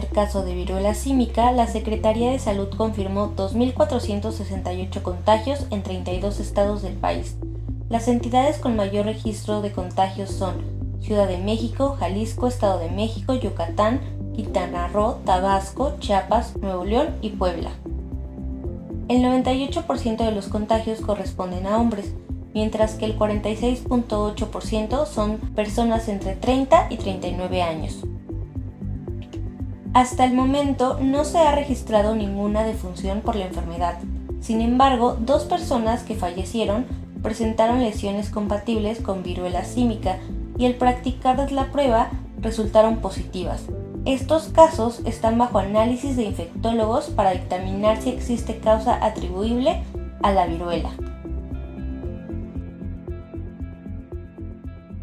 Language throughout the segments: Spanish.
primer caso de viruela símica, la Secretaría de Salud confirmó 2.468 contagios en 32 estados del país. Las entidades con mayor registro de contagios son Ciudad de México, Jalisco, Estado de México, Yucatán, Quintana Roo, Tabasco, Chiapas, Nuevo León y Puebla. El 98% de los contagios corresponden a hombres, mientras que el 46.8% son personas entre 30 y 39 años. Hasta el momento no se ha registrado ninguna defunción por la enfermedad. Sin embargo, dos personas que fallecieron presentaron lesiones compatibles con viruela símica y al practicar la prueba resultaron positivas. Estos casos están bajo análisis de infectólogos para dictaminar si existe causa atribuible a la viruela.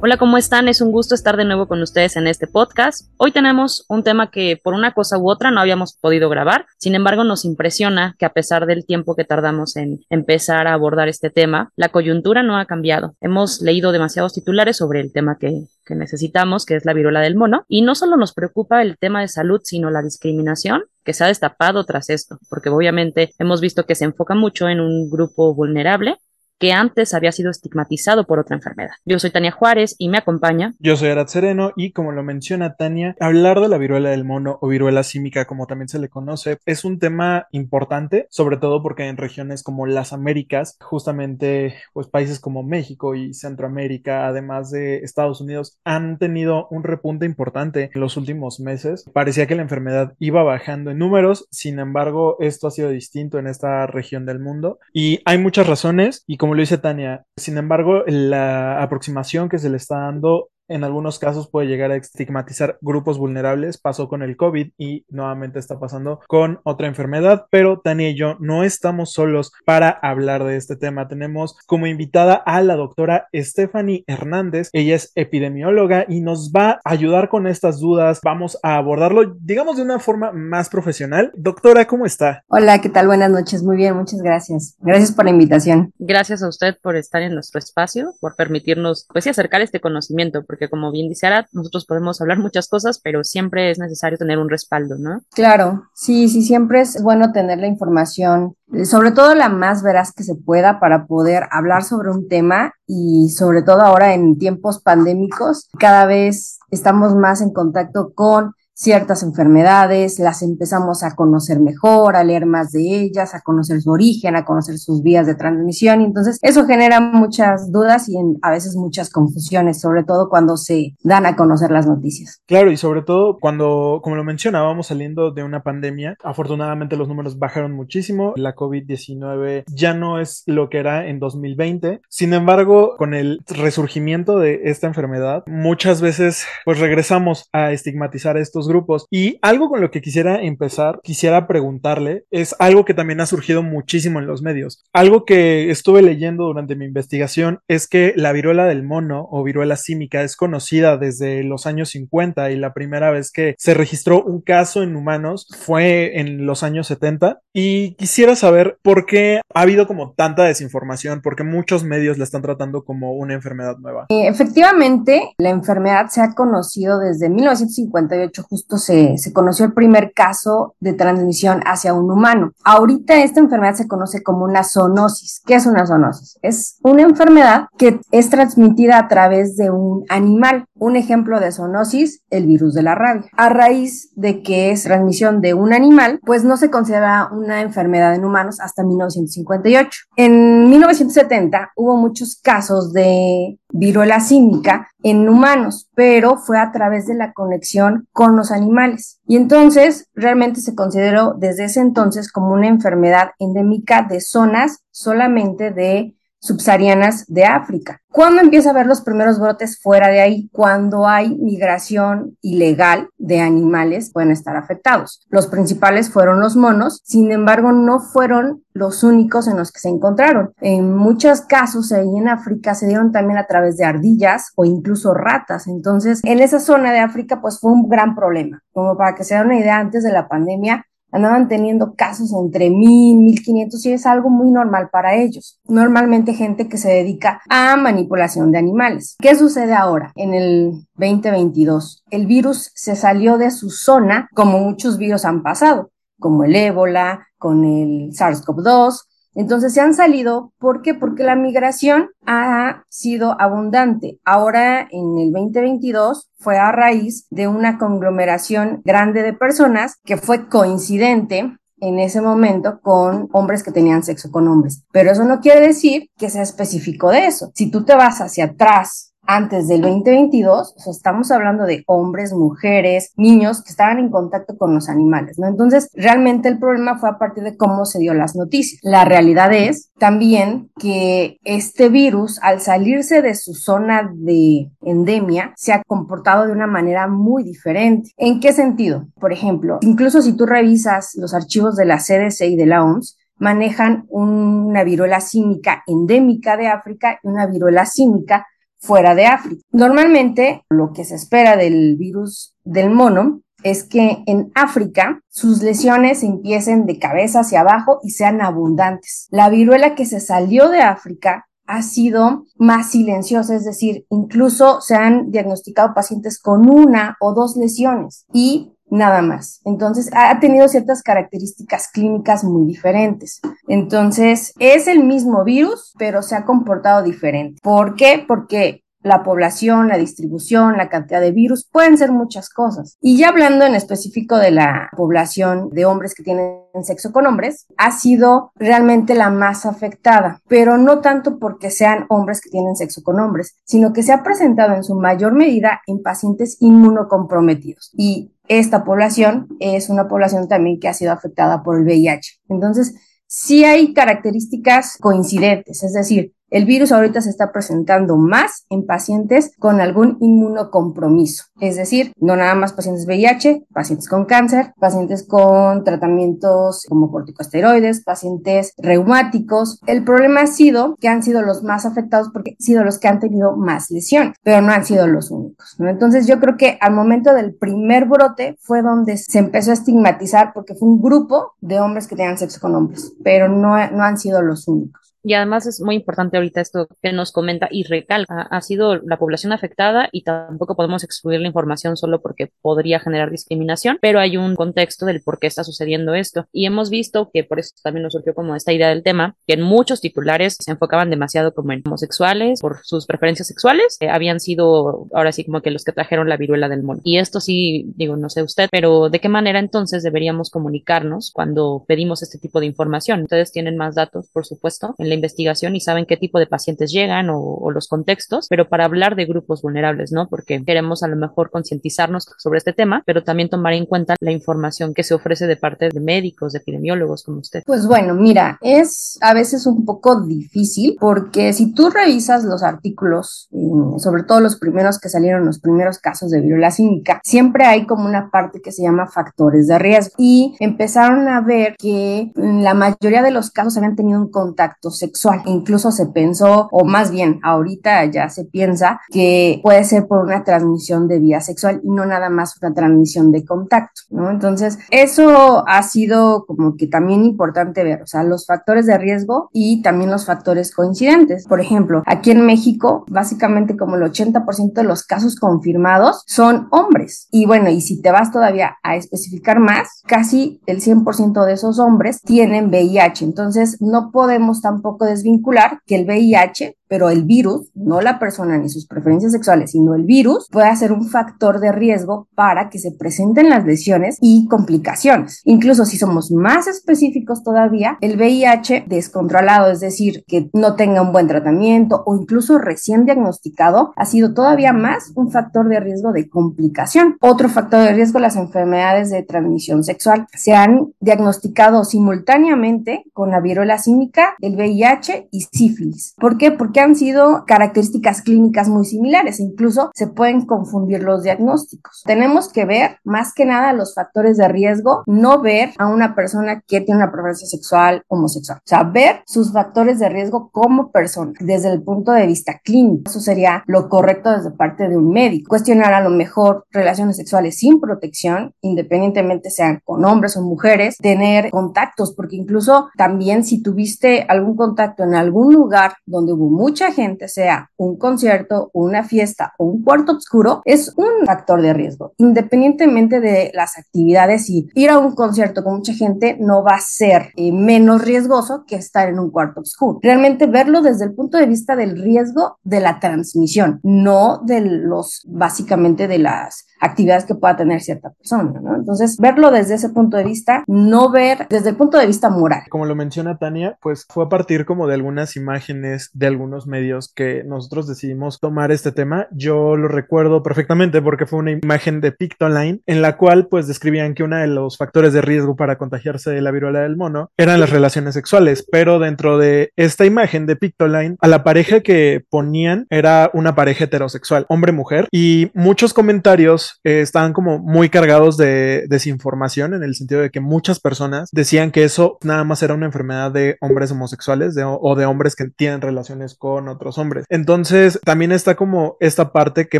Hola, ¿cómo están? Es un gusto estar de nuevo con ustedes en este podcast. Hoy tenemos un tema que por una cosa u otra no habíamos podido grabar. Sin embargo, nos impresiona que a pesar del tiempo que tardamos en empezar a abordar este tema, la coyuntura no ha cambiado. Hemos leído demasiados titulares sobre el tema que, necesitamos, que es la viruela del mono, y no solo nos preocupa el tema de salud, sino la discriminación que se ha destapado tras esto, porque obviamente hemos visto que se enfoca mucho en un grupo vulnerable que antes había sido estigmatizado por otra enfermedad. Yo soy Tania Juárez y me acompaña. Yo soy Arad Sereno y como lo menciona Tania, hablar de la viruela del mono o viruela símica, como también se le conoce, es un tema importante, sobre todo porque en regiones como las Américas, justamente pues países como México y Centroamérica, además de Estados Unidos, han tenido un repunte importante en los últimos meses. Parecía que la enfermedad iba bajando en números, sin embargo, esto ha sido distinto en esta región del mundo y hay muchas razones y como lo dice Tania. Sin embargo, la aproximación que se le está dando en algunos casos puede llegar a estigmatizar grupos vulnerables. Pasó con el COVID y nuevamente está pasando con otra enfermedad, pero Tania y yo no estamos solos para hablar de este tema. Tenemos como invitada a la doctora Stephanie Hernández. Ella es epidemióloga y nos va a ayudar con estas dudas. Vamos a abordarlo, digamos, de una forma más profesional. Doctora, ¿cómo está? Hola, ¿qué tal? Buenas noches. Muy bien, muchas gracias. Gracias por la invitación. Gracias a usted por estar en nuestro espacio, por permitirnos, pues, y acercar este conocimiento, porque como bien dice Arad, nosotros podemos hablar muchas cosas, pero siempre es necesario tener un respaldo, ¿no? Claro, sí, sí, siempre es bueno tener la información, eh, sobre todo la más veraz que se pueda para poder hablar sobre un tema y sobre todo ahora en tiempos pandémicos, cada vez estamos más en contacto con ciertas enfermedades, las empezamos a conocer mejor, a leer más de ellas, a conocer su origen, a conocer sus vías de transmisión. Entonces eso genera muchas dudas y a veces muchas confusiones, sobre todo cuando se dan a conocer las noticias. Claro, y sobre todo cuando, como lo mencionábamos, saliendo de una pandemia, afortunadamente los números bajaron muchísimo. La COVID-19 ya no es lo que era en 2020. Sin embargo, con el resurgimiento de esta enfermedad, muchas veces pues regresamos a estigmatizar estos grupos. Y algo con lo que quisiera empezar, quisiera preguntarle, es algo que también ha surgido muchísimo en los medios. Algo que estuve leyendo durante mi investigación es que la viruela del mono o viruela símica es conocida desde los años 50 y la primera vez que se registró un caso en humanos fue en los años 70. Y quisiera saber por qué ha habido como tanta desinformación, porque muchos medios la están tratando como una enfermedad nueva. Eh, efectivamente, la enfermedad se ha conocido desde 1958 justo se, se, conoció el primer caso de transmisión hacia un humano. Ahorita esta enfermedad se conoce como una zoonosis. ¿Qué es una zoonosis? Es una enfermedad que es transmitida a través de un animal. Un ejemplo de zoonosis, el virus de la rabia. A raíz de que es transmisión de un animal, pues no se considera una enfermedad en humanos hasta 1958. En 1970 hubo muchos casos de viruela símica en humanos, pero fue a través de la conexión con los animales. Y entonces realmente se consideró desde ese entonces como una enfermedad endémica de zonas solamente de subsaharianas de África. ¿Cuándo empieza a haber los primeros brotes fuera de ahí? Cuando hay migración ilegal de animales pueden estar afectados. Los principales fueron los monos, sin embargo no fueron los únicos en los que se encontraron. En muchos casos ahí en África se dieron también a través de ardillas o incluso ratas. Entonces, en esa zona de África pues fue un gran problema. Como para que se den una idea, antes de la pandemia andaban teniendo casos entre mil, mil quinientos y es algo muy normal para ellos. Normalmente gente que se dedica a manipulación de animales. ¿Qué sucede ahora en el 2022? El virus se salió de su zona como muchos virus han pasado, como el ébola, con el SARS-CoV-2, entonces se han salido, ¿por qué? Porque la migración ha sido abundante. Ahora en el 2022 fue a raíz de una conglomeración grande de personas que fue coincidente en ese momento con hombres que tenían sexo con hombres. Pero eso no quiere decir que sea específico de eso. Si tú te vas hacia atrás antes del 2022, o sea, estamos hablando de hombres, mujeres, niños que estaban en contacto con los animales, ¿no? Entonces, realmente el problema fue a partir de cómo se dio las noticias. La realidad es también que este virus, al salirse de su zona de endemia, se ha comportado de una manera muy diferente. ¿En qué sentido? Por ejemplo, incluso si tú revisas los archivos de la CDC y de la OMS, manejan una viruela símica endémica de África y una viruela símica fuera de África. Normalmente lo que se espera del virus del mono es que en África sus lesiones empiecen de cabeza hacia abajo y sean abundantes. La viruela que se salió de África ha sido más silenciosa, es decir, incluso se han diagnosticado pacientes con una o dos lesiones y nada más. Entonces, ha tenido ciertas características clínicas muy diferentes. Entonces, es el mismo virus, pero se ha comportado diferente. ¿Por qué? Porque la población, la distribución, la cantidad de virus, pueden ser muchas cosas. Y ya hablando en específico de la población de hombres que tienen sexo con hombres, ha sido realmente la más afectada, pero no tanto porque sean hombres que tienen sexo con hombres, sino que se ha presentado en su mayor medida en pacientes inmunocomprometidos. Y esta población es una población también que ha sido afectada por el VIH. Entonces, sí hay características coincidentes, es decir, el virus ahorita se está presentando más en pacientes con algún inmunocompromiso, es decir, no nada más pacientes VIH, pacientes con cáncer, pacientes con tratamientos como corticosteroides, pacientes reumáticos. El problema ha sido que han sido los más afectados porque han sido los que han tenido más lesiones, pero no han sido los únicos. Entonces yo creo que al momento del primer brote fue donde se empezó a estigmatizar porque fue un grupo de hombres que tenían sexo con hombres, pero no, no han sido los únicos. Y además es muy importante ahorita esto que nos comenta y recalca, ha sido la población afectada y tampoco podemos excluir la información solo porque podría generar discriminación, pero hay un contexto del por qué está sucediendo esto. Y hemos visto que por eso también nos surgió como esta idea del tema, que en muchos titulares se enfocaban demasiado como en homosexuales por sus preferencias sexuales, habían sido ahora sí como que los que trajeron la viruela del mono. Y esto sí, digo, no sé usted, pero ¿de qué manera entonces deberíamos comunicarnos cuando pedimos este tipo de información? Ustedes tienen más datos, por supuesto, en la investigación y saben qué tipo de pacientes llegan o, los contextos, pero para hablar de grupos vulnerables, ¿no? Porque queremos a lo mejor concientizarnos sobre este tema, pero también tomar en cuenta la información que se ofrece de parte de médicos, de epidemiólogos como usted. Pues bueno, mira, es a veces un poco difícil porque si tú revisas los artículos, sobre todo los primeros que salieron, los primeros casos de viruela símica, siempre hay como una parte que se llama factores de riesgo y empezaron a ver que la mayoría de los casos habían tenido un contacto sexual. Incluso se pensó, o más bien ahorita ya se piensa que puede ser por una transmisión de vía sexual y no nada más una transmisión de contacto, ¿no? Entonces, eso ha sido como que también importante ver, o sea, los factores de riesgo y también los factores coincidentes. Por ejemplo, aquí en México, básicamente como el 80% de los casos confirmados son hombres. Y bueno, y si te vas todavía a especificar más, casi el 100% de esos hombres tienen VIH. Entonces, no podemos tampoco desvincular que el VIH pero el virus, no la persona ni sus preferencias sexuales, sino el virus, puede ser un factor de riesgo para que se presenten las lesiones y complicaciones. Incluso si somos más específicos todavía, el VIH descontrolado, es decir, que no tenga un buen tratamiento o incluso recién diagnosticado, ha sido todavía más un factor de riesgo de complicación. Otro factor de riesgo, las enfermedades de transmisión sexual. Se han diagnosticado simultáneamente con la viruela símica, el VIH y sífilis. ¿Por qué? Porque han sido características clínicas muy similares, incluso se pueden confundir los diagnósticos. Tenemos que ver más que nada los factores de riesgo, no ver a una persona que tiene una preferencia sexual homosexual, o sea, ver sus factores de riesgo como persona desde el punto de vista clínico. Eso sería lo correcto desde parte de un médico. Cuestionar a lo mejor relaciones sexuales sin protección, independientemente sean con hombres o mujeres, tener contactos, porque incluso también si tuviste algún contacto en algún lugar donde hubo mucha gente, sea un concierto, una fiesta o un cuarto oscuro, es un factor de riesgo. Independientemente de las actividades y ir a un concierto con mucha gente no va a ser eh, menos riesgoso que estar en un cuarto oscuro. Realmente verlo desde el punto de vista del riesgo de la transmisión, no de los básicamente de las actividades que pueda tener cierta persona, ¿no? Entonces, verlo desde ese punto de vista, no ver desde el punto de vista moral. Como lo menciona Tania, pues fue a partir como de algunas imágenes de algunos medios que nosotros decidimos tomar este tema. Yo lo recuerdo perfectamente porque fue una imagen de Pictoline en la cual pues describían que uno de los factores de riesgo para contagiarse de la viruela del mono eran las relaciones sexuales, pero dentro de esta imagen de Pictoline, a la pareja que ponían era una pareja heterosexual, hombre-mujer, y muchos comentarios eh, estaban como muy cargados de desinformación en el sentido de que muchas personas decían que eso nada más era una enfermedad de hombres homosexuales o de hombres que tienen relaciones con otros hombres. Entonces también está como esta parte que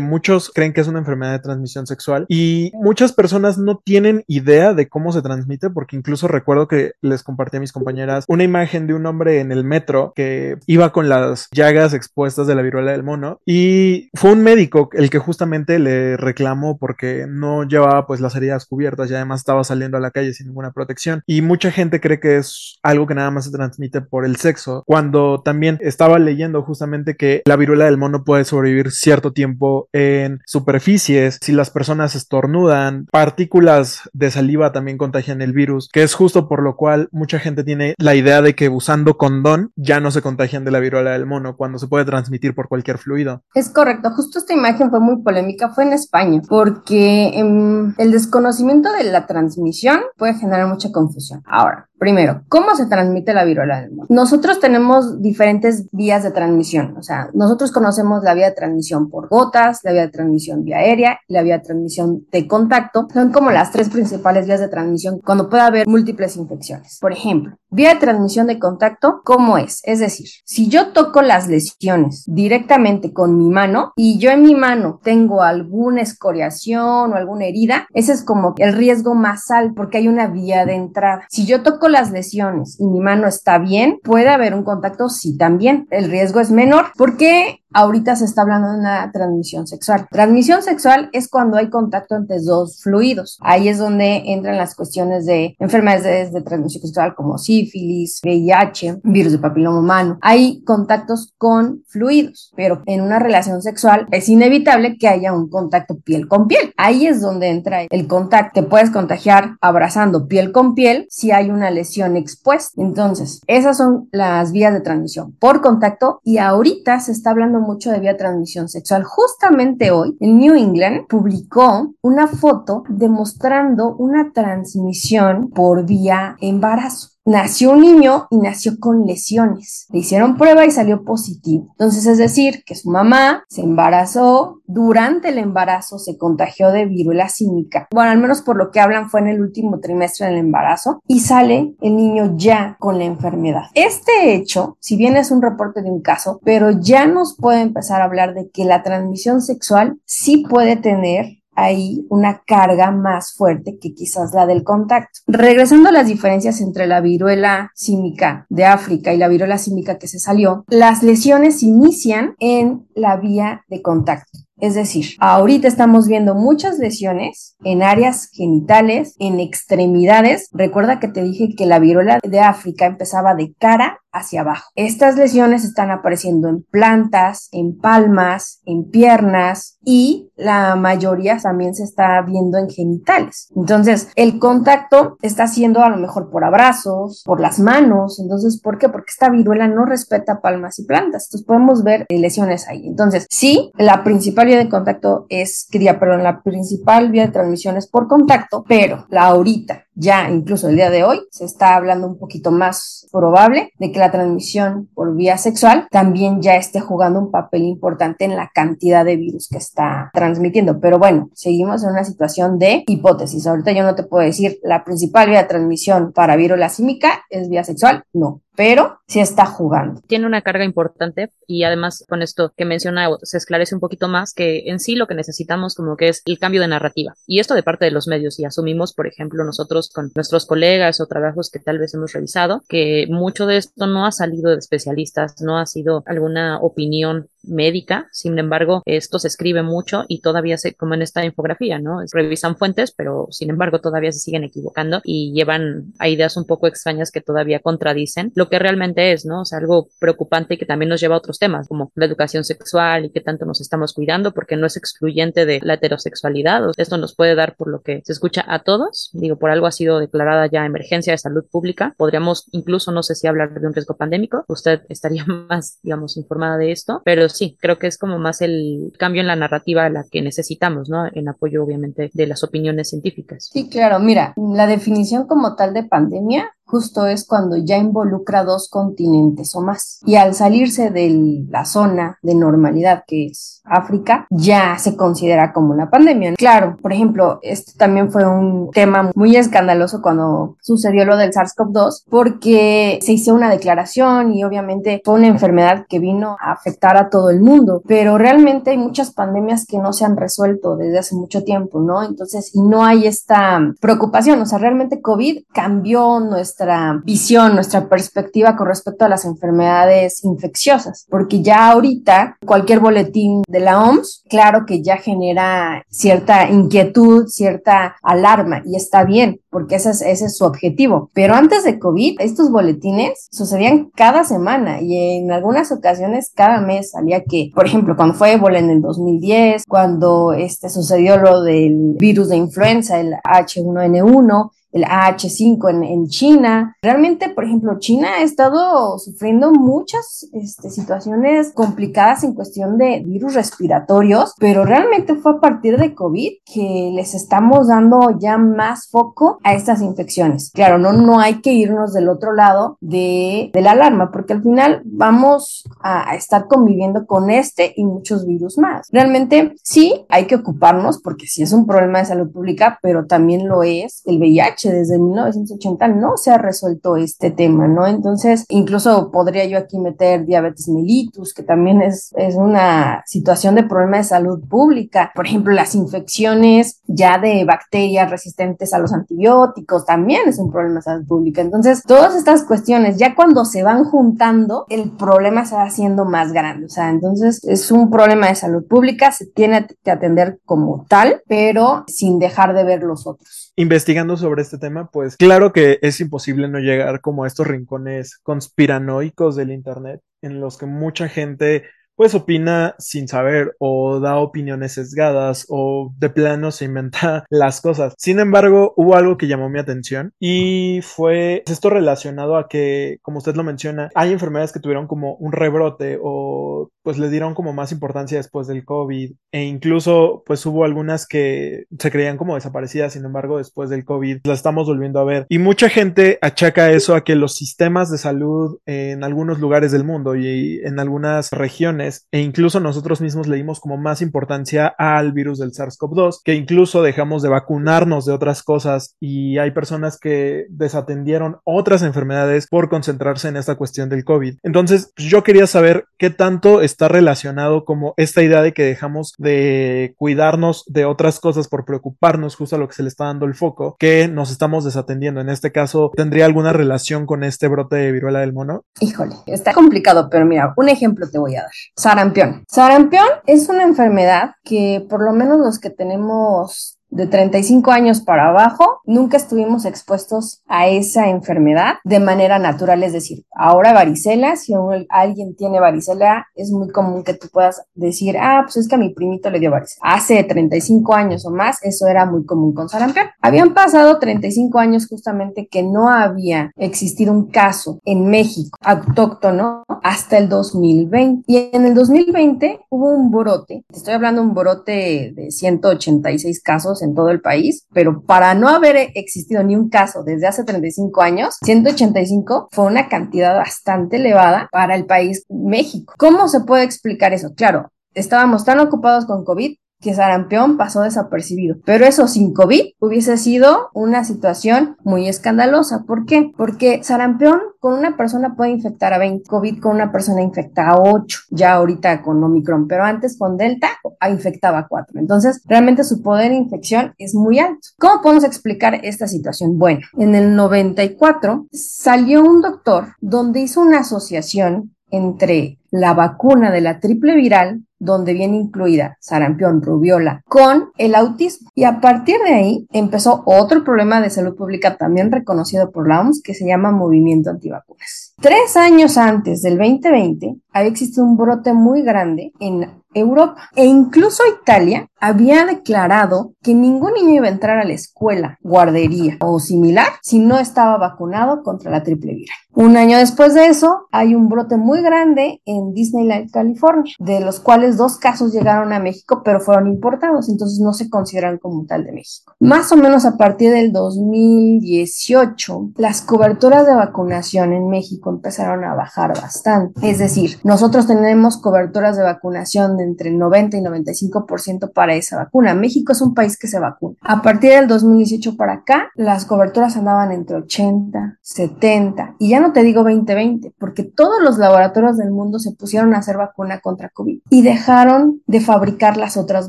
muchos creen que es una enfermedad de transmisión sexual y muchas personas no tienen idea de cómo se transmite porque incluso recuerdo que les compartí a mis compañeras una imagen de un hombre en el metro que iba con las llagas expuestas de la viruela del mono y fue un médico el que justamente le reclamó porque no llevaba pues las heridas cubiertas y además estaba saliendo a la calle sin ninguna protección. Y mucha gente cree que es algo que nada más se transmite por el sexo, cuando también estaba leyendo justamente que la viruela del mono puede sobrevivir cierto tiempo en superficies, si las personas estornudan, partículas de saliva también contagian el virus, que es justo por lo cual mucha gente tiene la idea de que usando condón ya no se contagian de la viruela del mono cuando se puede transmitir por cualquier fluido. Es correcto, justo esta imagen fue muy polémica, fue en España, porque em, el desconocimiento de la transmisión puede generar mucha confusión. Ahora, Primero, ¿cómo se transmite la viruela del? Nosotros tenemos diferentes vías de transmisión, o sea, nosotros conocemos la vía de transmisión por gotas, la vía de transmisión vía aérea, la vía de transmisión de contacto, son como las tres principales vías de transmisión cuando puede haber múltiples infecciones. Por ejemplo, vía de transmisión de contacto, ¿cómo es? Es decir, si yo toco las lesiones directamente con mi mano y yo en mi mano tengo alguna escoriación o alguna herida, ese es como el riesgo más alto porque hay una vía de entrada. Si yo toco las lesiones y mi mano está bien, puede haber un contacto, sí, también. El riesgo es menor porque ahorita se está hablando de una transmisión sexual. Transmisión sexual es cuando hay contacto entre dos fluidos. Ahí es donde entran las cuestiones de enfermedades de, transmisión sexual como sífilis, VIH, virus de papiloma humano. Hay contactos con fluidos, pero en una relación sexual es inevitable que haya un contacto piel con piel. Ahí es donde entra el contacto. que puedes contagiar abrazando piel con piel si hay una lesión expuesta. Entonces, esas son las vías de transmisión por contacto y ahorita se está hablando mucho de vía transmisión sexual. Justamente hoy, el New England publicó una foto demostrando una transmisión por vía embarazo nació un niño y nació con lesiones. Le hicieron prueba y salió positivo. Entonces, es decir, que su mamá se embarazó, durante el embarazo se contagió de viruela símica. Bueno, al menos por lo que hablan fue en el último trimestre del embarazo y sale el niño ya con la enfermedad. Este hecho, si bien es un reporte de un caso, pero ya nos puede empezar a hablar de que la transmisión sexual sí puede tener hay una carga más fuerte que quizás la del contacto. Regresando a las diferencias entre la viruela símica de África y la viruela símica que se salió, las lesiones inician en la vía de contacto. Es decir, ahorita estamos viendo muchas lesiones en áreas genitales, en extremidades. Recuerda que te dije que la viruela de África empezaba de cara hacia abajo. Estas lesiones están apareciendo en plantas, en palmas, en piernas y la mayoría también se está viendo en genitales. Entonces, el contacto está siendo a lo mejor por abrazos, por las manos. Entonces, ¿por qué? Porque esta viruela no respeta palmas y plantas. Entonces, podemos ver lesiones ahí. Entonces, sí, la principal vía de contacto es, quería, perdón, la principal vía de transmisión es por contacto, pero la ahorita ya incluso el día de hoy se está hablando un poquito más probable de que la transmisión por vía sexual también ya esté jugando un papel importante en la cantidad de virus que está transmitiendo. Pero bueno, seguimos en una situación de hipótesis. Ahorita yo no te puedo decir la principal vía de transmisión para viruela símica es vía sexual, no pero sí está jugando. Tiene una carga importante y además con esto que menciona se esclarece un poquito más que en sí lo que necesitamos como que es el cambio de narrativa y esto de parte de los medios y asumimos por ejemplo nosotros con nuestros colegas o trabajos que tal vez hemos revisado que mucho de esto no ha salido de especialistas, no ha sido alguna opinión médica, sin embargo, esto se escribe mucho y todavía se, como en esta infografía, ¿no? Revisan fuentes, pero sin embargo todavía se siguen equivocando y llevan a ideas un poco extrañas que todavía contradicen lo que realmente es, ¿no? O sea, algo preocupante y que también nos lleva a otros temas, como la educación sexual y qué tanto nos estamos cuidando, porque no es excluyente de la heterosexualidad. esto nos puede dar por lo que se escucha a todos. Digo, por algo ha sido declarada ya emergencia de salud pública. Podríamos incluso, no sé si hablar de un riesgo pandémico. Usted estaría más, digamos, informada de esto, pero sí, creo que es como más el cambio en la narrativa a la que necesitamos, ¿no? En apoyo, obviamente, de las opiniones científicas. Sí, claro, mira, la definición como tal de pandemia justo es cuando ya involucra dos continentes o más. Y al salirse de la zona de normalidad que es África, ya se considera como una pandemia. Claro, por ejemplo, este también fue un tema muy escandaloso cuando sucedió lo del SARS-CoV-2, porque se hizo una declaración y obviamente fue una enfermedad que vino a afectar a todo el mundo, pero realmente hay muchas pandemias que no se han resuelto desde hace mucho tiempo, ¿no? Entonces, y no hay esta preocupación, o sea, realmente COVID cambió nuestra nuestra visión, nuestra perspectiva con respecto a las enfermedades infecciosas, porque ya ahorita cualquier boletín de la OMS, claro que ya genera cierta inquietud, cierta alarma y está bien, porque ese es, ese es su objetivo. Pero antes de COVID, estos boletines sucedían cada semana y en algunas ocasiones cada mes salía que, por ejemplo, cuando fue ébola en el 2010, cuando este, sucedió lo del virus de influenza, el H1N1, el AH5 en, China. Realmente, por ejemplo, China ha estado sufriendo muchas este, situaciones complicadas en cuestión de virus respiratorios, pero realmente fue a partir de COVID que les estamos dando ya más foco a estas infecciones. Claro, no, no hay que irnos del otro lado de, la alarma, porque al final vamos a estar conviviendo con este y muchos virus más. Realmente sí hay que ocuparnos porque sí es un problema de salud pública, pero también lo es el VIH desde 1980 no se ha resuelto este tema, ¿no? Entonces, incluso podría yo aquí meter diabetes mellitus, que también es, es una situación de problema de salud pública. Por ejemplo, las infecciones ya de bacterias resistentes a los antibióticos también es un problema de salud pública. Entonces, todas estas cuestiones, ya cuando se van juntando, el problema se va haciendo más grande. O sea, entonces es un problema de salud pública, se tiene que atender como tal, pero sin dejar de ver los otros. Investigando sobre este tema, pues claro que es imposible no llegar como a estos rincones conspiranoicos del Internet en los que mucha gente pues opina sin saber o da opiniones sesgadas o de plano se inventa las cosas. Sin embargo, hubo algo que llamó mi atención y fue esto relacionado a que, como usted lo menciona, hay enfermedades que tuvieron como un rebrote o pues le dieron como más importancia después del COVID e incluso pues hubo algunas que se creían como desaparecidas, sin embargo, después del COVID las estamos volviendo a ver. Y mucha gente achaca eso a que los sistemas de salud en algunos lugares del mundo y en algunas regiones e incluso nosotros mismos le dimos como más importancia al virus del SARS-CoV-2, que incluso dejamos de vacunarnos de otras cosas y hay personas que desatendieron otras enfermedades por concentrarse en esta cuestión del COVID. Entonces, pues, yo quería saber qué tanto está relacionado como esta idea de que dejamos de cuidarnos de otras cosas por preocuparnos justo a lo que se le está dando el foco, que nos estamos desatendiendo. En este caso, ¿tendría alguna relación con este brote de viruela del mono? Híjole, está complicado, pero mira, un ejemplo te voy a dar Sarampión. Sarampión es una enfermedad que por lo menos los que tenemos de 35 años para abajo, nunca estuvimos expuestos a esa enfermedad de manera natural. Es decir, ahora varicela, si alguien tiene varicela, es muy común que tú puedas decir, ah, pues es que a mi primito le dio varicela. Hace 35 años o más, eso era muy común con sarampión. Habían pasado 35 años justamente que no había existido un caso en México autóctono hasta el 2020. Y en el 2020 hubo un brote, estoy hablando de un brote de 186 casos en todo el país, pero para no haber existido ni un caso desde hace 35 años, 185 fue una cantidad bastante elevada para el país México. ¿Cómo se puede explicar eso? Claro, estábamos tan ocupados con COVID que sarampión pasó desapercibido. Pero eso sin COVID hubiese sido una situación muy escandalosa. ¿Por qué? Porque sarampión con una persona puede infectar a 20, COVID con una persona infecta a 8, ya ahorita con Omicron, pero antes con Delta infectaba a 4. Entonces, realmente su poder de infección es muy alto. ¿Cómo podemos explicar esta situación? Bueno, en el 94 salió un doctor donde hizo una asociación entre la vacuna de la triple viral donde viene incluida sarampión, rubiola, con el autismo. Y a partir de ahí empezó otro problema de salud pública también reconocido por la OMS que se llama movimiento antivacunas. Tres años antes del 2020 había existido un brote muy grande en Europa e incluso Italia había declarado que ningún niño iba a entrar a la escuela, guardería o similar si no estaba vacunado contra la triple viral. Un año después de eso, hay un brote muy grande en Disneyland, California, de los cuales dos casos llegaron a México, pero fueron importados, entonces no se consideran como tal de México. Más o menos a partir del 2018, las coberturas de vacunación en México empezaron a bajar bastante. Es decir, nosotros tenemos coberturas de vacunación de entre 90 y 95% para esa vacuna. México es un país que se vacuna. A partir del 2018 para acá, las coberturas andaban entre 80, 70 y ya no te digo 2020, porque todos los laboratorios del mundo se pusieron a hacer vacuna contra COVID y dejaron de fabricar las otras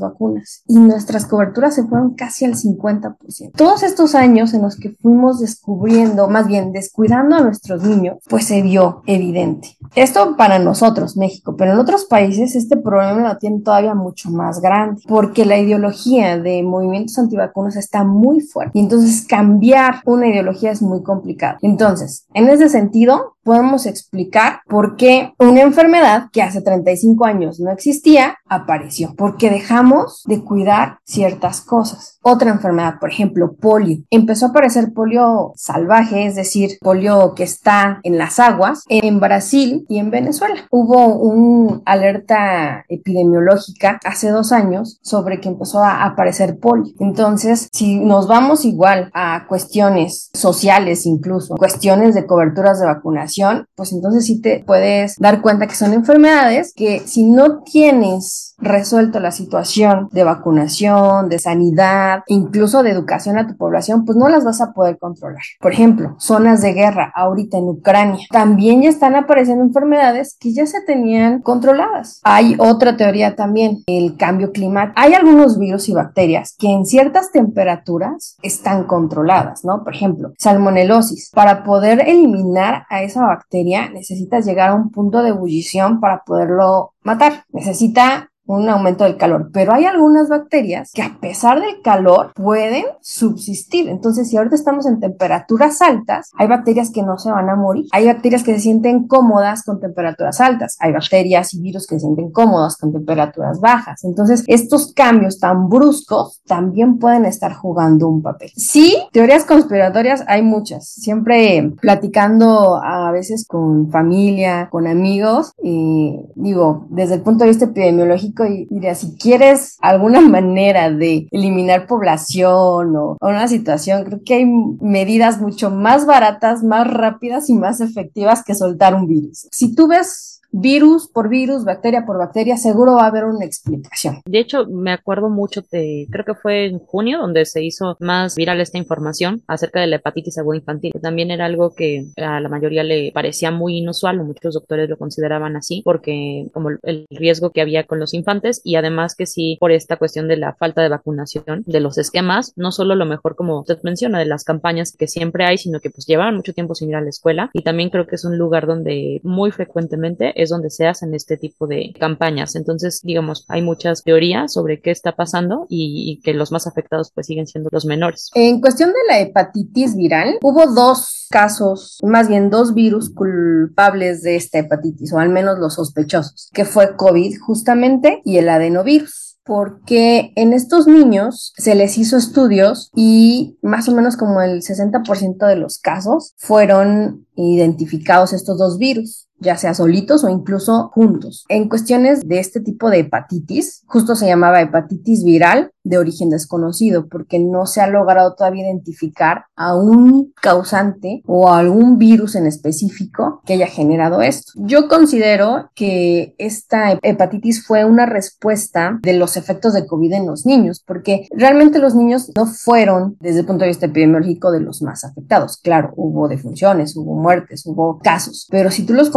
vacunas y nuestras coberturas se fueron casi al 50%. Todos estos años en los que fuimos descubriendo, más bien descuidando a nuestros niños, pues se vio evidente. Esto para nosotros, México, pero en otros países este problema lo tiene todavía mucho más grande, porque la ideología de movimientos antivacunas está muy fuerte y entonces cambiar una ideología es muy complicado. Entonces, en ese sentido, podemos explicar por qué una enfermedad que hace 35 años no existía apareció, porque dejamos de cuidar ciertas cosas. Otra enfermedad, por ejemplo, polio. Empezó a aparecer polio salvaje, es decir, polio que está en las aguas, en Brasil y en Venezuela. Hubo una alerta epidemiológica hace dos años sobre que empezó a aparecer polio. Entonces, si nos vamos igual a cuestiones sociales, incluso cuestiones de coberturas de vacunación, pues entonces sí te puedes dar cuenta que son enfermedades que si no tienes resuelto la situación de vacunación, de sanidad, incluso de educación a tu población, pues no las vas a poder controlar. Por ejemplo, zonas de guerra ahorita en Ucrania. También ya están apareciendo enfermedades que ya se tenían controladas. Hay otra teoría también, el cambio climático. Hay algunos virus y bacterias que en ciertas temperaturas están controladas, ¿no? Por ejemplo, salmonelosis. Para poder eliminar a esa bacteria necesitas llegar a un punto de ebullición para poderlo matar. Necesita un aumento del calor, pero hay algunas bacterias que a pesar del calor pueden subsistir. Entonces, si ahorita estamos en temperaturas altas, hay bacterias que no se van a morir. Hay bacterias que se sienten cómodas con temperaturas altas. Hay bacterias y virus que se sienten cómodas con temperaturas bajas. Entonces, estos cambios tan bruscos también pueden estar jugando un papel. Sí, teorías conspiratorias hay muchas. Siempre platicando a veces con familia, con amigos, y digo, desde el punto de vista epidemiológico, y diría, si quieres alguna manera de eliminar población o, o una situación, creo que hay medidas mucho más baratas, más rápidas y más efectivas que soltar un virus. Si tú ves virus por virus, bacteria por bacteria, seguro va a haber una explicación. De hecho, me acuerdo mucho de, creo que fue en junio donde se hizo más viral esta información acerca de la hepatitis aguda infantil, también era algo que a la mayoría le parecía muy inusual, o muchos doctores lo consideraban así, porque como el riesgo que había con los infantes y además que sí por esta cuestión de la falta de vacunación de los esquemas, no solo lo mejor como usted menciona de las campañas que siempre hay, sino que pues llevaban mucho tiempo sin ir a la escuela y también creo que es un lugar donde muy frecuentemente es donde se hacen este tipo de campañas. Entonces, digamos, hay muchas teorías sobre qué está pasando y, que los más afectados pues siguen siendo los menores. En cuestión de la hepatitis viral, hubo dos casos, más bien dos virus culpables de esta hepatitis, o al menos los sospechosos, que fue COVID justamente y el adenovirus porque en estos niños se les hizo estudios y más o menos como el 60% de los casos fueron identificados estos dos virus ya sea solitos o incluso juntos. En cuestiones de este tipo de hepatitis, justo se llamaba hepatitis viral de origen desconocido, porque no se ha logrado todavía identificar a un causante o a algún virus en específico que haya generado esto. Yo considero que esta hepatitis fue una respuesta de los efectos de COVID en los niños, porque realmente los niños no fueron, desde el punto de vista epidemiológico, de los más afectados. Claro, hubo defunciones, hubo muertes, hubo casos, pero si tú los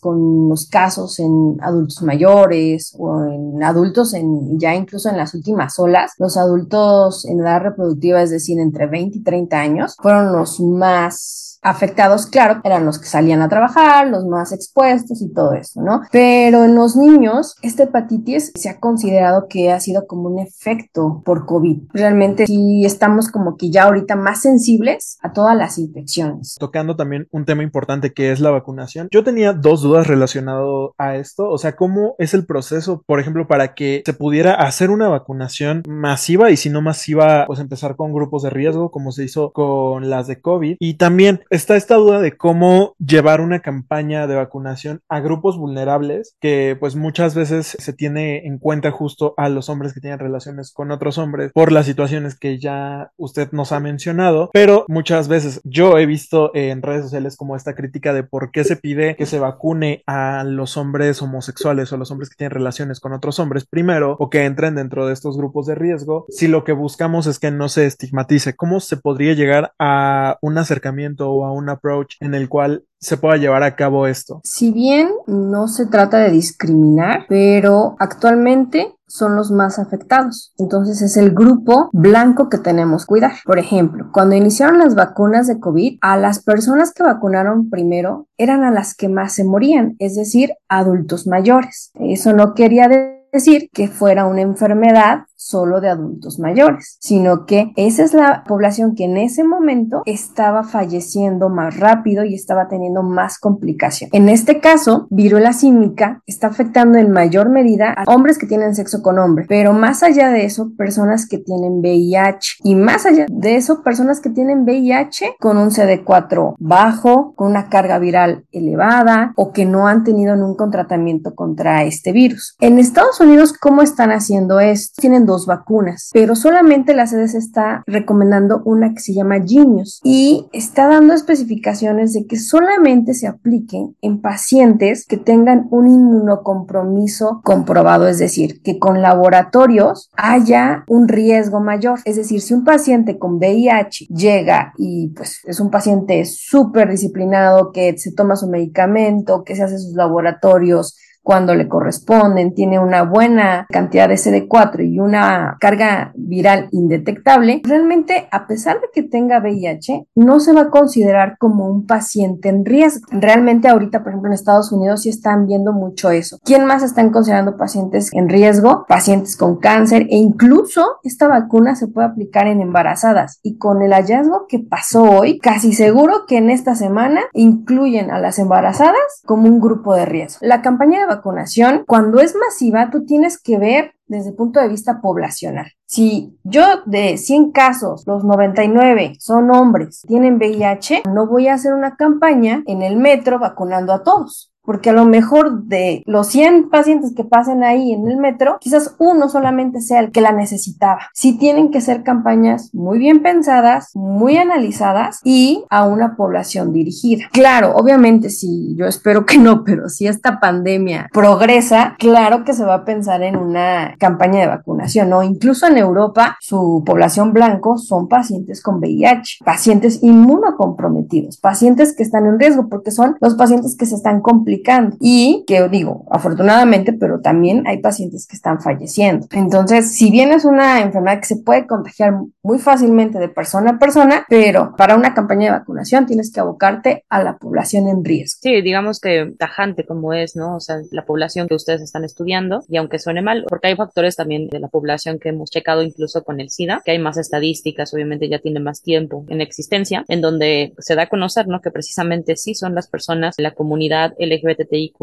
con los casos en adultos mayores o en adultos en ya incluso en las últimas olas, los adultos en edad reproductiva, es decir, entre 20 y 30 años, fueron los más afectados, claro, eran los que salían a trabajar, los más expuestos y todo eso, ¿no? Pero en los niños, esta hepatitis se ha considerado que ha sido como un efecto por COVID. Realmente sí estamos como que ya ahorita más sensibles a todas las infecciones. Tocando también un tema importante que es la vacunación. Yo tenía dos dudas relacionado a esto, o sea, ¿cómo es el proceso, por ejemplo, para que se pudiera hacer una vacunación masiva y si no masiva, pues empezar con grupos de riesgo como se hizo con las de COVID? Y también está esta duda de cómo llevar una campaña de vacunación a grupos vulnerables que pues muchas veces se tiene en cuenta justo a los hombres que tienen relaciones con otros hombres por las situaciones que ya usted nos ha mencionado, pero muchas veces yo he visto en redes sociales como esta crítica de por qué se pide que se vacune a los hombres homosexuales o a los hombres que tienen relaciones con otros hombres primero o que entren dentro de estos grupos de riesgo si lo que buscamos es que no se estigmatice. ¿Cómo se podría llegar a un acercamiento a un approach en el cual se pueda llevar a cabo esto? Si bien no se trata de discriminar, pero actualmente son los más afectados. Entonces es el grupo blanco que tenemos que cuidar. Por ejemplo, cuando iniciaron las vacunas de COVID, a las personas que vacunaron primero eran a las que más se morían, es decir, adultos mayores. Eso no quería decir que fuera una enfermedad solo de adultos mayores, sino que esa es la población que en ese momento estaba falleciendo más rápido y estaba teniendo más complicación. En este caso, viruela símica está afectando en mayor medida a hombres que tienen sexo con hombres, pero más allá de eso, personas que tienen VIH y más allá de eso, personas que tienen VIH con un CD4 bajo, con una carga viral elevada o que no han tenido nunca tratamiento contra este virus. En Estados Unidos, ¿cómo están haciendo esto? Tienen dos vacunas, pero solamente la CDC está recomendando una que se llama Genius y está dando especificaciones de que solamente se apliquen en pacientes que tengan un inmunocompromiso comprobado, es decir, que con laboratorios haya un riesgo mayor. Es decir, si un paciente con VIH llega y pues es un paciente súper disciplinado que se toma su medicamento, que se hace sus laboratorios, cuando le corresponden, tiene una buena cantidad de CD4 y una carga viral indetectable, realmente a pesar de que tenga VIH, no se va a considerar como un paciente en riesgo. Realmente ahorita, por ejemplo, en Estados Unidos sí están viendo mucho eso. ¿Quién más están considerando pacientes en riesgo? Pacientes con cáncer e incluso esta vacuna se puede aplicar en embarazadas y con el hallazgo que pasó hoy, casi seguro que en esta semana incluyen a las embarazadas como un grupo de riesgo. La campaña de vacunación, cuando es masiva, tú tienes que ver desde el punto de vista poblacional. Si yo de 100 casos, los 99 son hombres, tienen VIH, no voy a hacer una campaña en el metro vacunando a todos porque a lo mejor de los 100 pacientes que pasen ahí en el metro, quizás uno solamente sea el que la necesitaba. Sí tienen que ser campañas muy bien pensadas, muy analizadas y a una población dirigida. Claro, obviamente sí, yo espero que no, pero si esta pandemia progresa, claro que se va a pensar en una campaña de vacunación, ¿no? Incluso en Europa, su población blanco son pacientes con VIH, pacientes inmunocomprometidos, pacientes que están en riesgo porque son los pacientes que se están complicando complicando. Y que digo, afortunadamente, pero también hay pacientes que están falleciendo. Entonces, si bien es una enfermedad que se puede contagiar muy fácilmente de persona a persona, pero para una campaña de vacunación tienes que abocarte a la población en riesgo. Sí, digamos que tajante como es, ¿no? O sea, la población que ustedes están estudiando, y aunque suene mal, porque hay factores también de la población que hemos checado incluso con el SIDA, que hay más estadísticas, obviamente ya tiene más tiempo en existencia, en donde se da a conocer, ¿no? Que precisamente sí son las personas de la comunidad LGBTIQ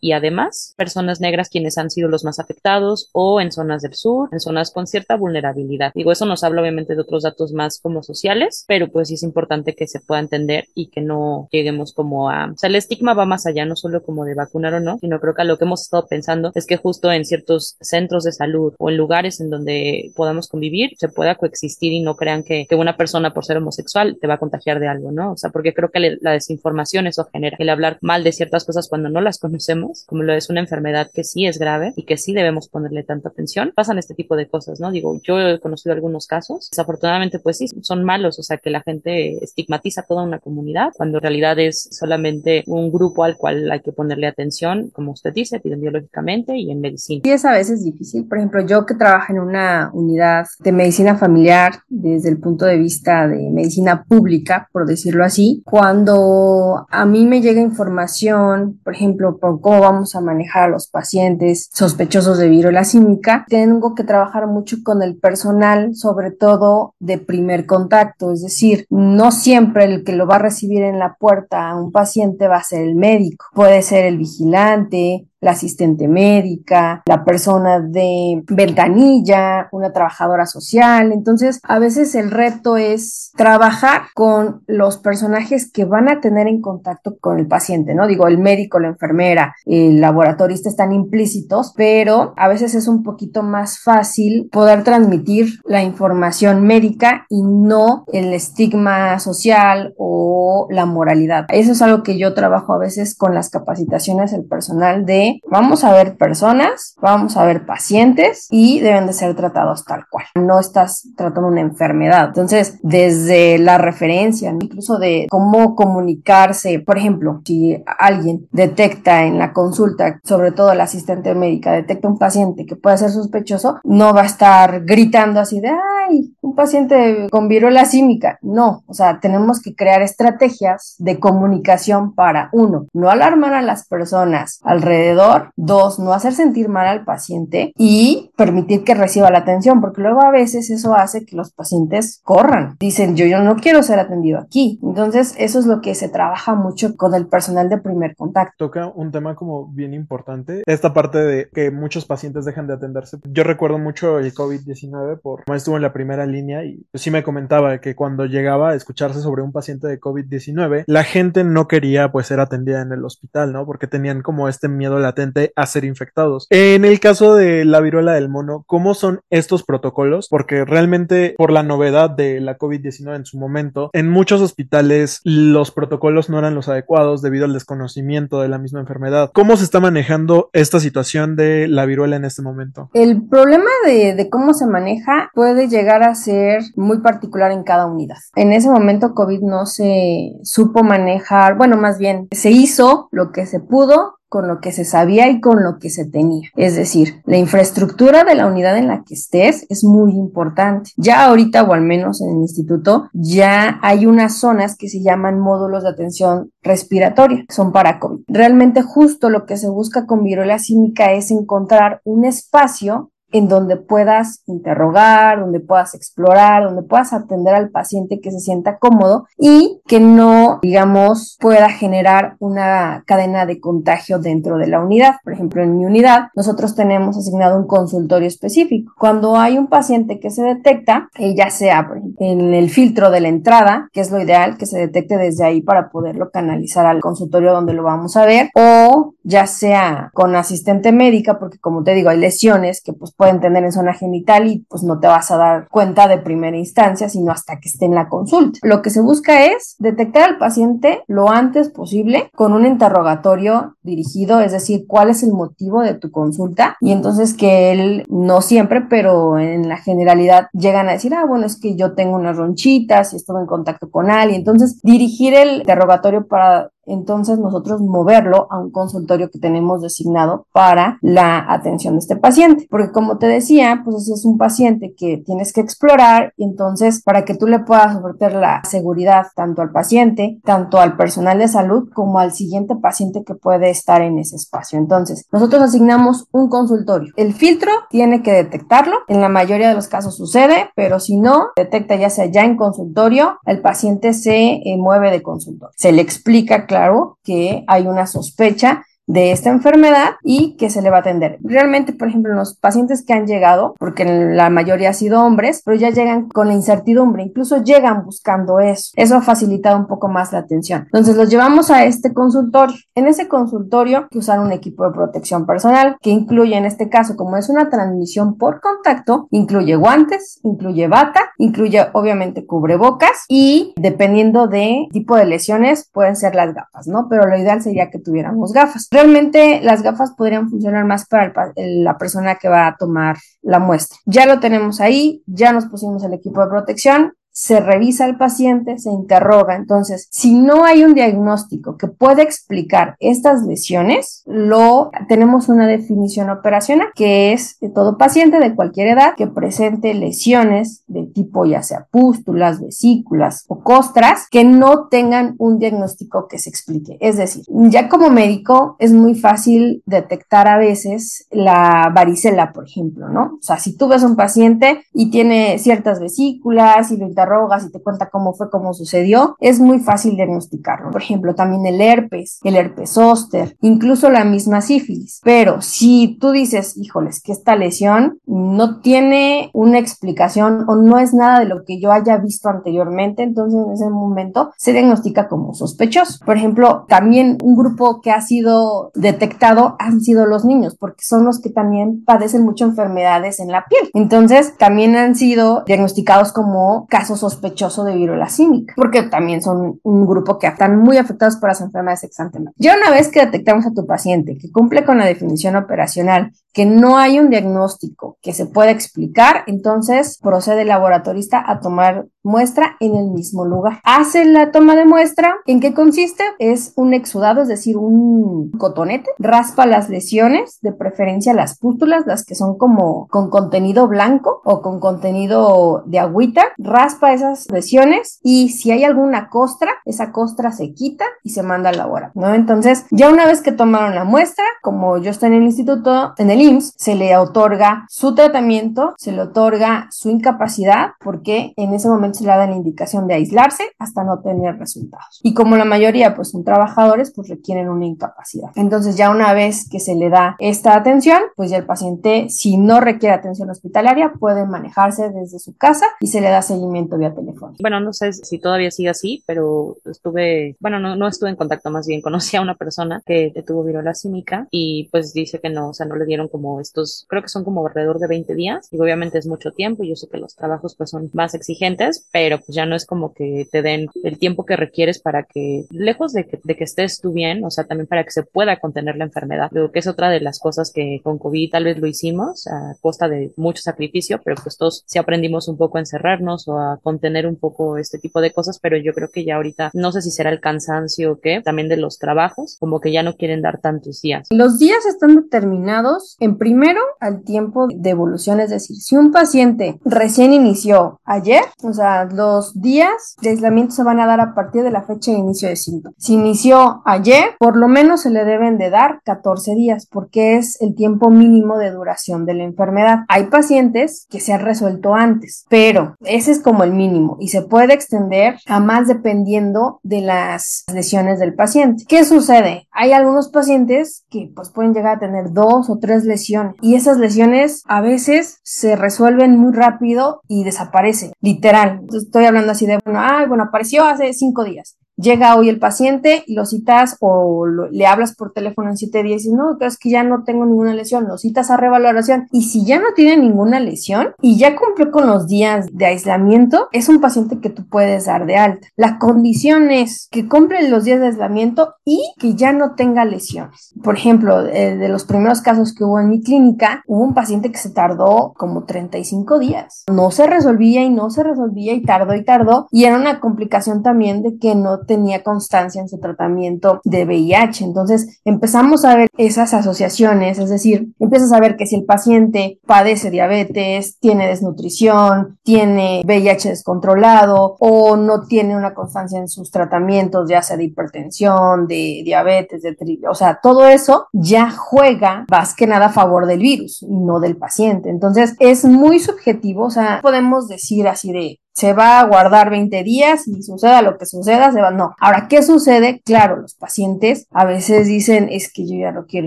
y además personas negras quienes han sido los más afectados o en zonas del sur, en zonas con cierta vulnerabilidad. Digo, eso nos habla obviamente de otros datos más como sociales, pero pues sí es importante que se pueda entender y que no lleguemos como a, o sea, el estigma va más allá, no solo como de vacunar o no, sino creo que a lo que hemos estado pensando es que justo en ciertos centros de salud o en lugares en donde podamos convivir se pueda coexistir y no crean que, que una persona por ser homosexual te va a contagiar de algo, ¿no? O sea, porque creo que la desinformación eso genera, el hablar mal de ciertas cosas cuando no las conocemos, como lo es una enfermedad que sí es grave y que sí debemos ponerle tanta atención, pasan este tipo de cosas, ¿no? Digo, yo he conocido algunos casos, desafortunadamente pues sí, son malos, o sea, que la gente estigmatiza toda una comunidad cuando en realidad es solamente un grupo al cual hay que ponerle atención, como usted dice, epidemiológicamente y en medicina. Y es a veces difícil, por ejemplo, yo que trabajo en una unidad de medicina familiar desde el punto de vista de medicina pública, por decirlo así, cuando a mí me llega información, por ejemplo, por cómo vamos a manejar a los pacientes sospechosos de viruela símica, tengo que trabajar mucho con el personal, sobre todo de primer contacto, es decir, no siempre el que lo va a recibir en la puerta a un paciente va a ser el médico, puede ser el vigilante, la asistente médica, la persona de ventanilla, una trabajadora social. Entonces, a veces el reto es trabajar con los personajes que van a tener en contacto con el paciente, ¿no? Digo, el médico, la enfermera, el laboratorista están implícitos, pero a veces es un poquito más fácil poder transmitir la información médica y no el estigma social o la moralidad. Eso es algo que yo trabajo a veces con las capacitaciones del personal de vamos a ver personas, vamos a ver pacientes y deben de ser tratados tal cual. No estás tratando una enfermedad. Entonces, desde la referencia, incluso de cómo comunicarse, por ejemplo, si alguien detecta en la consulta, sobre todo la asistente médica, detecta un paciente que puede ser sospechoso, no va a estar gritando así de, ay, un paciente con viruela símica. No, o sea, tenemos que crear estrategias de comunicación para, uno, no alarmar a las personas alrededor dos, no hacer sentir mal al paciente y permitir que reciba la atención, porque luego a veces eso hace que los pacientes corran. Dicen, yo, yo no quiero ser atendido aquí. Entonces, eso es lo que se trabaja mucho con el personal de primer contacto. Toca un tema como bien importante, esta parte de que muchos pacientes dejan de atenderse. Yo recuerdo mucho el COVID-19 por estuvo en la primera línea y sí me comentaba que cuando llegaba a escucharse sobre un paciente de COVID-19, la gente no quería pues ser atendida en el hospital, ¿no? Porque tenían como este miedo a la a ser infectados. En el caso de la viruela del mono, ¿cómo son estos protocolos? Porque realmente por la novedad de la COVID-19 en su momento, en muchos hospitales los protocolos no eran los adecuados debido al desconocimiento de la misma enfermedad. ¿Cómo se está manejando esta situación de la viruela en este momento? El problema de cómo se maneja puede llegar a ser muy particular en cada unidad. En ese momento COVID no se supo manejar, bueno, más bien se hizo lo que se pudo con lo que se sabía y con lo que se tenía. Es decir, la infraestructura de la unidad en la que estés es muy importante. Ya ahorita, o al menos en el instituto, ya hay unas zonas que se llaman módulos de atención respiratoria, son para COVID. Realmente justo lo que se busca con viruela símica es encontrar un espacio en donde puedas interrogar, donde puedas explorar, donde puedas atender al paciente que se sienta cómodo y que no, digamos, pueda generar una cadena de contagio dentro de la unidad. Por ejemplo, en mi unidad, nosotros tenemos asignado un consultorio específico. Cuando hay un paciente que se detecta, ya sea en el filtro de la entrada, que es lo ideal, que se detecte desde ahí para poderlo canalizar al consultorio donde lo vamos a ver, o ya sea con asistente médica, porque como te digo, hay lesiones que pues pueden tener en zona genital y pues no te vas a dar cuenta de primera instancia, sino hasta que esté en la consulta. Lo que se busca es detectar al paciente lo antes posible con un interrogatorio dirigido, es decir, cuál es el motivo de tu consulta y entonces que él no siempre, pero en la generalidad llegan a decir, ah, bueno, es que yo tengo unas ronchitas y estuve en contacto con alguien. Entonces, dirigir el interrogatorio para entonces nosotros moverlo a un consultorio que tenemos designado para la atención de este paciente. Porque como te decía, pues ese es un paciente que tienes que explorar y entonces para que tú le puedas ofrecer la seguridad tanto al paciente, tanto al personal de salud como al siguiente paciente que puede estar en ese espacio. Entonces, nosotros asignamos un consultorio. El filtro tiene que detectarlo. En la mayoría de los casos sucede, pero si no, detecta ya sea ya en consultorio, el paciente se eh, mueve de consultorio. Se le explica claro que hay una sospecha de esta enfermedad y que se le va a atender. Realmente, por ejemplo, los pacientes que han llegado, porque la mayoría ha sido hombres, pero ya llegan con la incertidumbre, incluso llegan buscando eso. Eso ha facilitado un poco más la atención. Entonces los llevamos a este consultorio. En ese consultorio que usar un equipo de protección personal que incluye en este caso, como es una transmisión por contacto, incluye guantes, incluye bata, incluye obviamente cubrebocas y dependiendo de tipo de lesiones pueden ser las gafas, ¿no? Pero lo ideal sería que tuviéramos gafas. Realmente las gafas podrían funcionar más para la persona que va a tomar la muestra. Ya lo tenemos ahí, ya nos pusimos el equipo de protección, se revisa al paciente, se interroga. Entonces, si no hay un diagnóstico que pueda explicar estas lesiones, lo tenemos una definición operacional que es de todo paciente de cualquier edad que presente lesiones de tipo ya sea pústulas, vesículas o costras que no tengan un diagnóstico que se explique. Es decir, ya como médico es muy fácil detectar a veces la varicela, por ejemplo, ¿no? O sea, si tú ves un paciente y tiene ciertas vesículas y lo interrogas y te cuenta cómo fue, cómo sucedió, es muy fácil diagnosticarlo. Por ejemplo, también el herpes, el herpes zóster, incluso la misma sífilis. Pero si tú dices, híjoles, que esta lesión no tiene una explicación o no es nada de lo que yo haya visto anteriormente, entonces en ese momento se diagnostica como sospechoso. Por ejemplo, también un grupo que ha sido detectado han sido los niños, porque son los que también padecen mucho enfermedades en la piel. Entonces, también han sido diagnosticados como casos sospechoso de viruela símica, porque también son un grupo que están muy afectados por las enfermedades exantemas. Ya una vez que detectamos a tu paciente que cumple con la definición operacional, que no hay un diagnóstico que se pueda explicar, entonces procede el laboratorista a tomar muestra en el mismo lugar. Hace la toma de muestra. ¿En qué consiste? Es un exudado, es decir, un cotonete. Raspa las lesiones, de preferencia las pústulas, las que son como con contenido blanco o con contenido de agüita. Raspa esas lesiones y si hay alguna costra, esa costra se quita y se manda al laboratorio, ¿no? Entonces, ya una vez que tomaron la muestra, como yo estoy en el instituto, en el IMSS, se le otorga su tratamiento, se le otorga su incapacidad porque en ese momento se le da la indicación de aislarse hasta no tener resultados. Y como la mayoría pues son trabajadores, pues requieren una incapacidad. Entonces ya una vez que se le da esta atención, pues ya el paciente, si no requiere atención hospitalaria, puede manejarse desde su casa y se le da seguimiento vía teléfono. Bueno, no sé si todavía sigue así, pero estuve, bueno, no, no estuve en contacto más bien, conocí a una persona que tuvo viruela símica y pues dice que no, o sea, no le dieron como estos, creo que son como alrededor de 20 días y obviamente es mucho tiempo yo sé que los trabajos pues son más exigentes, pero pues ya no es como que te den el tiempo que requieres para que, lejos de que, de que estés tú bien, o sea, también para que se pueda contener la enfermedad. Creo que es otra de las cosas que con COVID tal vez lo hicimos a costa de mucho sacrificio, pero pues todos sí aprendimos un poco a encerrarnos o a contener un poco este tipo de cosas, pero yo creo que ya ahorita, no sé si será el cansancio o qué, también de los trabajos, como que ya no quieren dar tantos días. Los días están determinados en primero al tiempo de evolución, es decir, si un paciente recién inició ayer, o sea, los días de aislamiento se van a dar a partir de la fecha de inicio de síntomas. Si inició ayer, por lo menos se le deben de dar 14 días porque es el tiempo mínimo de duración de la enfermedad. Hay pacientes que se han resuelto antes, pero ese es como el mínimo y se puede extender a más dependiendo de las lesiones del paciente. ¿Qué sucede? Hay algunos pacientes que pues pueden llegar a tener dos o tres lesiones y esas lesiones a veces se resuelven muy rápido y desaparecen, literal estoy hablando así de, bueno, ay, bueno, apareció hace cinco días. Llega hoy el paciente, lo citas o le hablas por teléfono en siete días y dices, no, es que ya no tengo ninguna lesión, lo citas a revaloración. Y si ya no tiene ninguna lesión y ya cumplió con los días de aislamiento, es un paciente que tú puedes dar de alta. La condición es que cumple los días de aislamiento y que ya no tenga lesiones. Por ejemplo, eh, de los primeros casos que hubo en mi clínica, hubo un paciente que se tardó como 35 días. No se resolvía y no se resolvía y tardó y tardó. Y era una complicación también de que no te tenía constancia en su tratamiento de VIH. Entonces empezamos a ver esas asociaciones, es decir, empiezas a ver que si el paciente padece diabetes, tiene desnutrición, tiene VIH descontrolado o no tiene una constancia en sus tratamientos, ya sea de hipertensión, de diabetes, de tri o sea, todo eso ya juega más que nada a favor del virus y no del paciente. Entonces es muy subjetivo, o sea, podemos decir así de se va a guardar 20 días y suceda lo que suceda, se va. No. Ahora, ¿qué sucede? Claro, los pacientes a veces dicen es que yo ya no quiero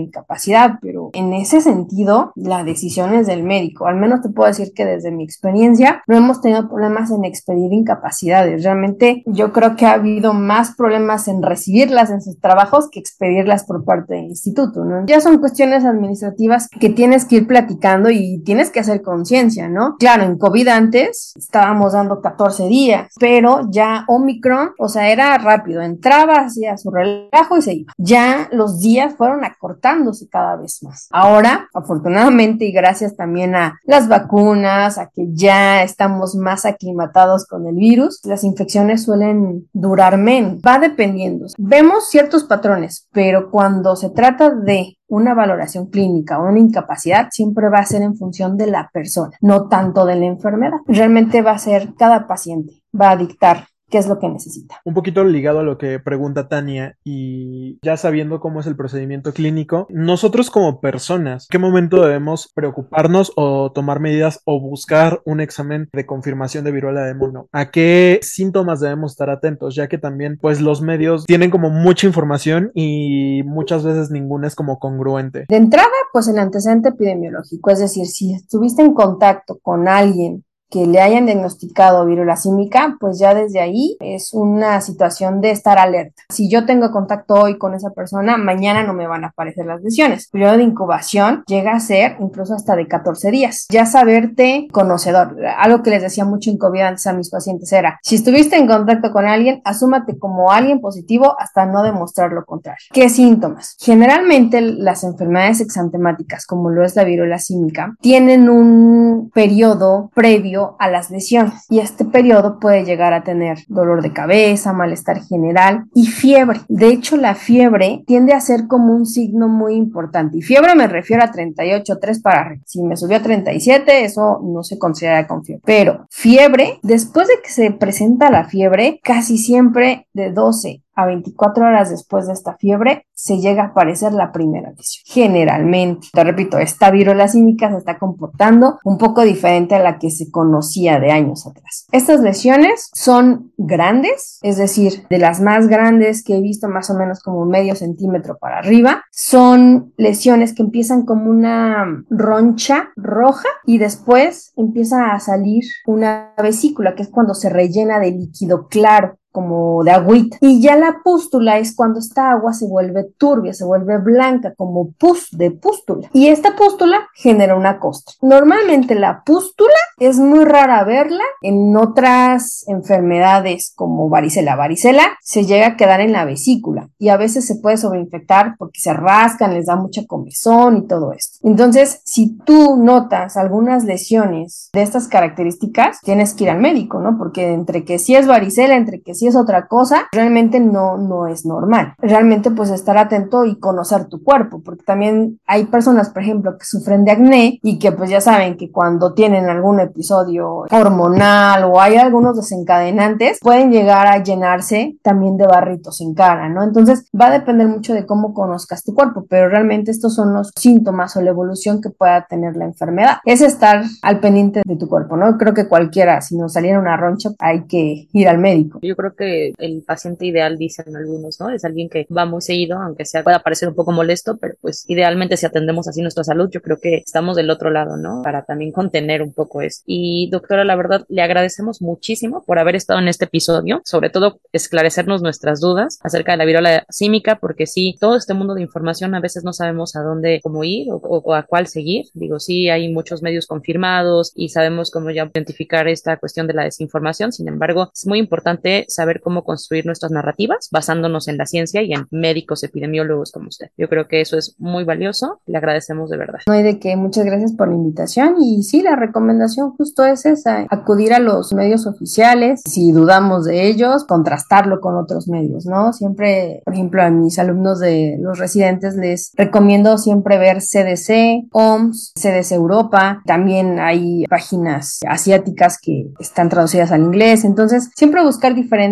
incapacidad, pero en ese sentido, la decisión es del médico. Al menos te puedo decir que desde mi experiencia no hemos tenido problemas en expedir incapacidades. Realmente yo creo que ha habido más problemas en recibirlas en sus trabajos que expedirlas por parte del instituto, ¿no? Ya son cuestiones administrativas que tienes que ir platicando y tienes que hacer conciencia, ¿no? Claro, en COVID antes estábamos dando 14 días, pero ya Omicron, o sea, era rápido, entraba, hacía su relajo y se iba. Ya los días fueron acortándose cada vez más. Ahora, afortunadamente y gracias también a las vacunas, a que ya estamos más aclimatados con el virus, las infecciones suelen durar menos. Va dependiendo. Vemos ciertos patrones, pero cuando se trata de una valoración clínica o una incapacidad siempre va a ser en función de la persona, no tanto de la enfermedad. Realmente va a ser cada paciente, va a dictar qué es lo que necesita. Un poquito ligado a lo que pregunta Tania y ya sabiendo cómo es el procedimiento clínico, nosotros como personas, ¿qué momento debemos preocuparnos o tomar medidas o buscar un examen de confirmación de viruela de mono? ¿A qué síntomas debemos estar atentos? Ya que también pues los medios tienen como mucha información y muchas veces ninguna es como congruente. De entrada, pues el antecedente epidemiológico, es decir, si estuviste en contacto con alguien que le hayan diagnosticado viruela símica, pues ya desde ahí es una situación de estar alerta. Si yo tengo contacto hoy con esa persona, mañana no me van a aparecer las lesiones. El periodo de incubación llega a ser incluso hasta de 14 días. Ya saberte conocedor. Algo que les decía mucho en COVID antes a mis pacientes era, si estuviste en contacto con alguien, asúmate como alguien positivo hasta no demostrar lo contrario. ¿Qué síntomas? Generalmente las enfermedades exantemáticas, como lo es la viruela símica, tienen un periodo previo a las lesiones y este periodo puede llegar a tener dolor de cabeza, malestar general y fiebre. De hecho, la fiebre tiende a ser como un signo muy importante y fiebre me refiero a 38, 3 para. Si me subió a 37, eso no se considera con fiebre. Pero fiebre, después de que se presenta la fiebre, casi siempre de 12 a 24 horas después de esta fiebre se llega a aparecer la primera lesión. Generalmente, te repito, esta viruela símica se está comportando un poco diferente a la que se conocía de años atrás. Estas lesiones son grandes, es decir, de las más grandes que he visto más o menos como medio centímetro para arriba. Son lesiones que empiezan como una roncha roja y después empieza a salir una vesícula, que es cuando se rellena de líquido claro como de agüita. Y ya la pústula es cuando esta agua se vuelve turbia, se vuelve blanca, como pus de pústula. Y esta pústula genera una costra. Normalmente la pústula es muy rara verla en otras enfermedades como varicela. Varicela se llega a quedar en la vesícula y a veces se puede sobreinfectar porque se rascan, les da mucha comezón y todo esto. Entonces, si tú notas algunas lesiones de estas características, tienes que ir al médico, ¿no? Porque entre que si es varicela, entre que si es otra cosa, realmente no, no es normal. Realmente pues estar atento y conocer tu cuerpo, porque también hay personas, por ejemplo, que sufren de acné y que pues ya saben que cuando tienen algún episodio hormonal o hay algunos desencadenantes, pueden llegar a llenarse también de barritos en cara, ¿no? Entonces va a depender mucho de cómo conozcas tu cuerpo, pero realmente estos son los síntomas o la evolución que pueda tener la enfermedad. Es estar al pendiente de tu cuerpo, ¿no? Creo que cualquiera, si nos saliera una roncha, hay que ir al médico. Yo creo que el paciente ideal, dicen algunos, ¿no? Es alguien que va muy seguido, aunque sea pueda parecer un poco molesto, pero pues idealmente si atendemos así nuestra salud, yo creo que estamos del otro lado, ¿no? Para también contener un poco eso. Y doctora, la verdad, le agradecemos muchísimo por haber estado en este episodio, sobre todo esclarecernos nuestras dudas acerca de la viruela símica, porque sí, todo este mundo de información a veces no sabemos a dónde, cómo ir o, a cuál seguir. Digo, sí, hay muchos medios confirmados y sabemos cómo ya identificar esta cuestión de la desinformación. Sin embargo, es muy importante saber cómo construir nuestras narrativas basándonos en la ciencia y en médicos epidemiólogos como usted. Yo creo que eso es muy valioso. Le agradecemos de verdad. No hay de qué. Muchas gracias por la invitación. Y sí, la recomendación justo es esa, acudir a los medios oficiales. Si dudamos de ellos, contrastarlo con otros medios, ¿no? Siempre, por ejemplo, a mis alumnos de los residentes les recomiendo siempre ver CDC, OMS, CDC Europa. También hay páginas asiáticas que están traducidas al inglés. Entonces, siempre buscar diferentes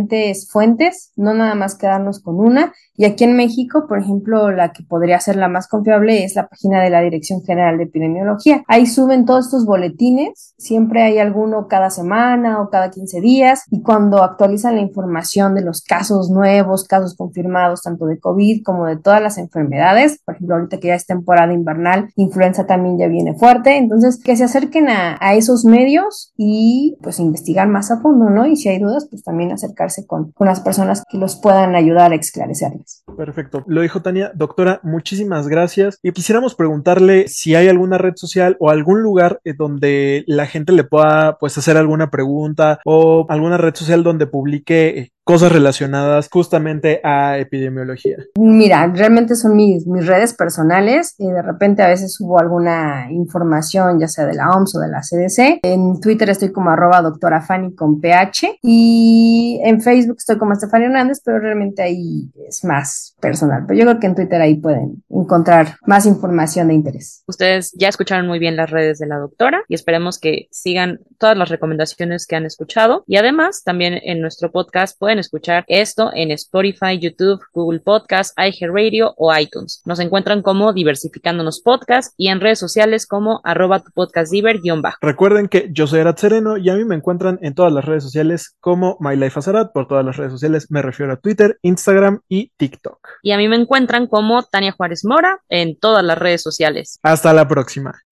fuentes, no nada más quedarnos con una y aquí en México, por ejemplo, la que podría ser la más confiable es la página de la Dirección General de Epidemiología. Ahí suben todos estos boletines, siempre hay alguno cada semana o cada 15 días y cuando actualizan la información de los casos nuevos, casos confirmados tanto de COVID como de todas las enfermedades, por ejemplo, ahorita que ya es temporada invernal, influenza también ya viene fuerte, entonces que se acerquen a, esos medios y pues investigar más a fondo, ¿no? Y si hay dudas, pues también acercarse con, con las personas que los puedan ayudar a Perfecto. Lo dijo Tania. Doctora, muchísimas gracias. Y quisiéramos preguntarle si hay alguna red social o algún lugar eh, donde la gente le pueda pues hacer alguna pregunta o alguna red social donde publique eh, cosas relacionadas justamente a epidemiología? Mira, realmente son mis, mis redes personales y de repente a veces subo alguna información, ya sea de la OMS o de la CDC. En Twitter estoy como arroba doctora Fanny con PH y en Facebook estoy como Estefania Hernández, pero realmente ahí es más personal. Pero yo creo que en Twitter ahí pueden encontrar más información de interés. Ustedes ya escucharon muy bien las redes de la doctora y esperemos que sigan todas las recomendaciones que han escuchado y además también en nuestro podcast pueden escuchar esto en Spotify, YouTube, Google Podcast, iHeartRadio o iTunes. Nos encuentran como Diversificándonos Podcast y en redes sociales como arroba tu podcast bajo Recuerden que yo soy Arat Sereno y a mí me encuentran en todas las redes sociales como MyLifeAsarat. Por todas las redes sociales me refiero a Twitter, Instagram y TikTok. Y a mí me encuentran como Tania Juárez Mora en todas las redes sociales. Hasta la próxima.